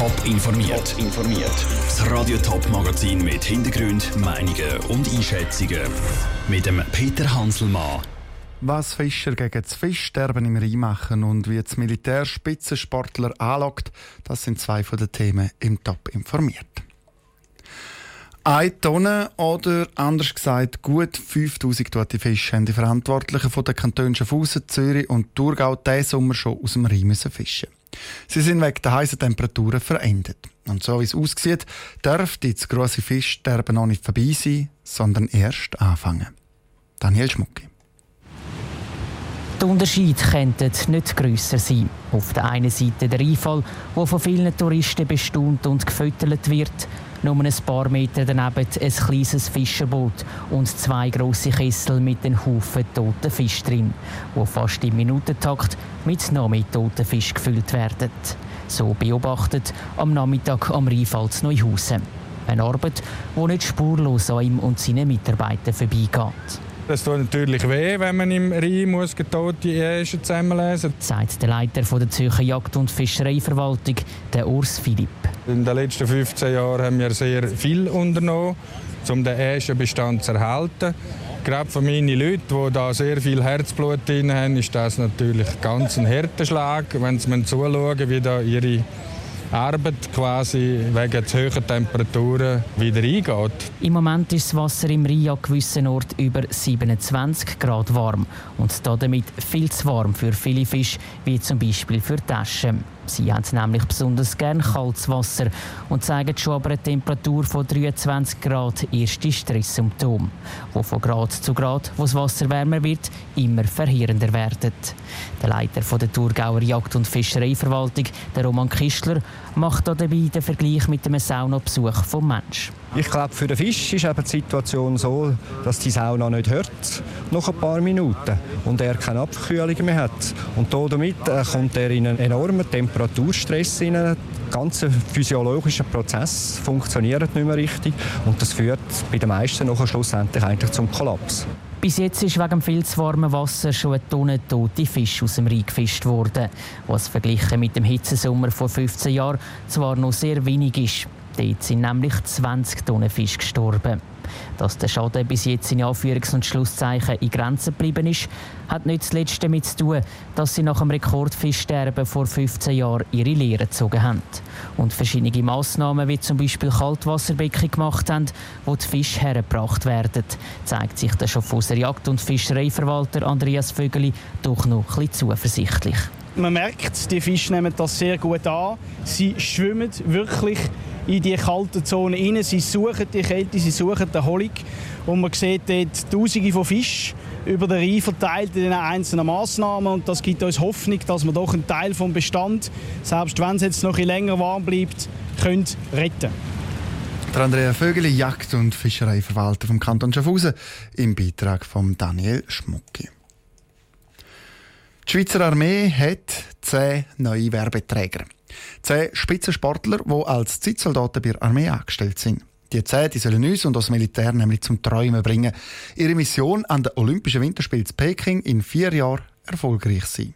Top informiert. informiert. Das Radio Top Magazin mit Hintergrund, Meinungen und Einschätzungen mit dem Peter Hanselmann. Was Fischer gegen das Fischsterben im Rhein machen und wie das Militär Spitzensportler anlockt, das sind zwei von den Themen im Top informiert. Eine Tonne oder anders gesagt gut 5000 tote Fische haben die Verantwortlichen von den Kantonen Schaffhausen, Zürich und Thurgau diesen Sommer schon aus dem Rhein fischen Sie sind wegen der heißen Temperaturen verendet. Und so wie es aussieht, dürfte das grosse Fischsterben noch nicht vorbei sein, sondern erst anfangen. Daniel Schmucki. Die Unterschiede könnten nicht grösser sein. Auf der einen Seite der Einfall, der von vielen Touristen bestaunt und gefüttert wird, nur ein paar Meter daneben ein kleines Fischerboot und zwei große Kessel mit einem Haufen toten Fisch drin, die fast im Minutentakt mit noch mehr toten Fisch gefüllt werden. So beobachtet am Nachmittag am Rheinfall zu Neuhausen. Eine Arbeit, die nicht spurlos an ihm und seinen Mitarbeitern vorbeigeht. Das tut natürlich weh, wenn man im Rhein muss tote Äschen zusammenlesen muss. Sagt der Leiter der Zürcher Jagd- und Fischereiverwaltung, der Urs Philipp. In den letzten 15 Jahren haben wir sehr viel unternommen, um den Äschenbestand zu erhalten. Gerade für meine Leute, die da sehr viel Herzblut drin haben, ist das natürlich ganz ein harter Schlag, wenn sie zuschauen, wie da ihre Arbeit quasi wegen zu hohen Temperaturen wieder eingeht. Im Moment ist das Wasser im Rhein an gewissen Orten über 27 Grad warm und damit viel zu warm für viele Fische, wie zum Beispiel für Taschen. Sie haben nämlich besonders gern kaltes Wasser und zeigen schon aber eine Temperatur von 23 Grad erste Stresssymptome, wo von Grad zu Grad, wo das Wasser wärmer wird, immer verheerender werden. Der Leiter der Thurgauer Jagd- und Fischereiverwaltung, der Roman Kistler, macht dabei den Vergleich mit einem Saunabesuch vom Mensch. Ich glaube, für den Fisch ist eben die Situation so, dass die Sauna nicht hört, noch ein paar Minuten, und er keine Abkühlung mehr hat. Und damit äh, kommt er in einen enormen Temperaturstress hinein. Der ganze physiologische Prozess funktioniert nicht mehr richtig und das führt bei den meisten noch schlussendlich eigentlich zum Kollaps. Bis jetzt ist wegen viel zu warmen Wasser schon eine Tonne tote Fisch aus dem Rhein gefischt worden, was verglichen mit dem Hitzesommer vor 15 Jahren zwar noch sehr wenig ist. Dort sind nämlich 20 Tonnen Fisch gestorben. Dass der Schaden bis jetzt in Anführungs- und Schlusszeichen in Grenzen geblieben ist, hat nicht zuletzt damit zu tun, dass sie nach dem Rekordfischsterben vor 15 Jahren ihre Lehre gezogen haben und verschiedene Massnahmen wie zum Beispiel Kaltwasserbecken gemacht haben, wo die Fische hergebracht werden, zeigt sich der Schaffhauser Jagd- und Fischereiverwalter Andreas Vögeli doch noch ein zuversichtlich. Man merkt, die Fische nehmen das sehr gut an. Sie schwimmen wirklich in die kalten Zone rein. Sie suchen die Kälte, sie suchen die Erholung. Und man sieht dort Tausende von Fischen über den Rhein verteilt in den einzelnen Massnahmen. Und das gibt uns Hoffnung, dass wir doch einen Teil vom Bestand, selbst wenn es jetzt noch ein länger warm bleibt, können retten der Andrea Vögeli, Jagd- und Fischereiverwalter vom Kanton Schaffhausen, im Beitrag von Daniel Schmucki. Die Schweizer Armee hat zehn neue Werbeträger. Zehn Spitzensportler, die als Zeitsoldaten bei der Armee angestellt sind. Die zehn die sollen uns und das Militär nämlich zum Träumen bringen. Ihre Mission an den Olympischen Winterspielen in Peking in vier Jahren erfolgreich sein.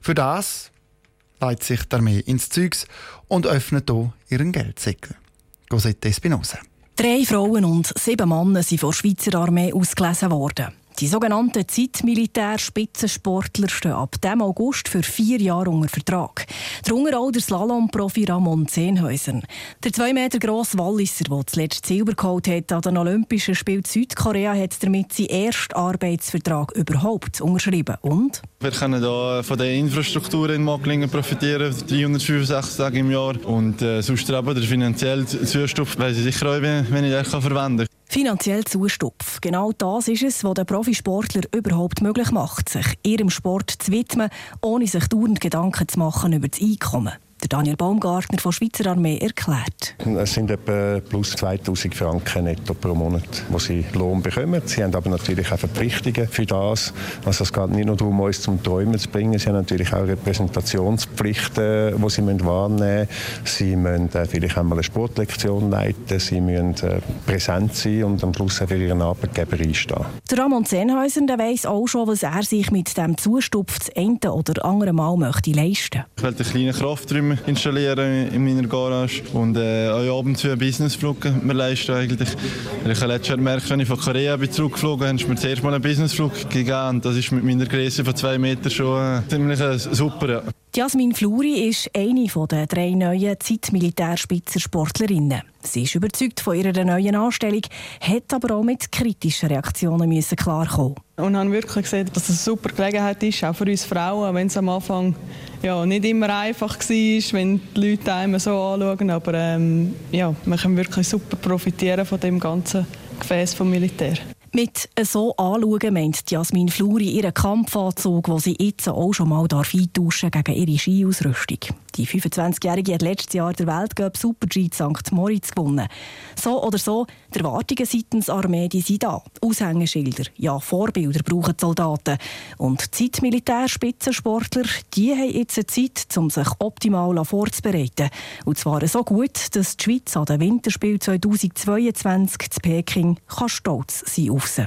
Für das leitet sich die Armee ins Zeugs und öffnet hier ihren Geldsäckel. Cosette Espinosa. Drei Frauen und sieben Männer sind von der Schweizer Armee ausgelesen worden. Die sogenannten Zeitmilitär-Spitzensportler stehen ab dem August für vier Jahre unter Vertrag. Darunter auch der Slalom-Profi Ramon Zehnhäuser. Der zwei Meter grosse Walliser, der zuletzt Silber geholt hat an den Olympischen Spielen Südkorea, hat damit seinen ersten Arbeitsvertrag überhaupt unterschrieben. Und? Wir können hier von der Infrastruktur in Macklingen profitieren, 365 Tage im Jahr. Und äh, sonst aber der finanzielle Zustupf weiß ich sicher auch, wenn ich den verwenden kann. Finanziell Zustupf. Genau das ist es, was der Profisportler überhaupt möglich macht, sich ihrem Sport zu widmen, ohne sich dauernd Gedanken zu machen über das Einkommen. Der Daniel Baumgartner von Schweizer Armee erklärt. Es sind etwa plus 2000 Franken netto pro Monat, wo sie Lohn bekommen. Sie haben aber natürlich auch Verpflichtungen für das. Also es geht nicht nur darum, uns zum Träumen zu bringen. Sie haben natürlich auch Repräsentationspflichten, die sie wahrnehmen müssen. Sie müssen äh, vielleicht einmal eine Sportlektion leiten. Sie müssen äh, präsent sein und am Schluss für ihren Arbeitgeber einstehen. Der Ramon Zehnhäuser weiss auch schon, was er sich mit dem Zustupf das eine oder andere Mal möchte leisten möchte. Ich will einen kleinen Krafträumen installieren in meiner Garage und äh, auch abends für einen Businessflug mir leisten eigentlich. Ich habe letztes Jahr gemerkt, wenn ich von Korea bin zurückgeflogen bin, ich mir zuerst mal einen Businessflug gegeben. Das ist mit meiner Größe von zwei Metern schon äh, ziemlich äh, super. Ja. Jasmin Fluri ist eine der drei neuen Zeitmilitärspitzensportlerinnen. Sie ist überzeugt von ihrer neuen Anstellung, hat aber auch mit kritischen Reaktionen müssen klarkommen. Und haben wirklich gesehen, dass es eine super Gelegenheit ist, auch für uns Frauen, wenn es am Anfang ja, nicht immer einfach war, wenn die Leute einem so anschauen. Aber ähm, ja, wir können wirklich super profitieren von dem ganzen Gefäß vom Militär. Mit so anschauen meint Jasmin Fluri ihren Kampfanzug, den sie jetzt auch schon mal eintauschen gegen ihre Skiausrüstung. Die 25-Jährige hat letztes Jahr der Weltcup Super G St. Moritz gewonnen. So oder so, die Erwartungen seitens Armee die sind da. Aushängeschilder, ja Vorbilder brauchen die Soldaten. Und Zeitmilitärspitzensportler, die haben jetzt eine Zeit, um sich optimal vorzubereiten. Und zwar so gut, dass die Schweiz an den Winterspielen 2022 zu Peking kann stolz sein sie.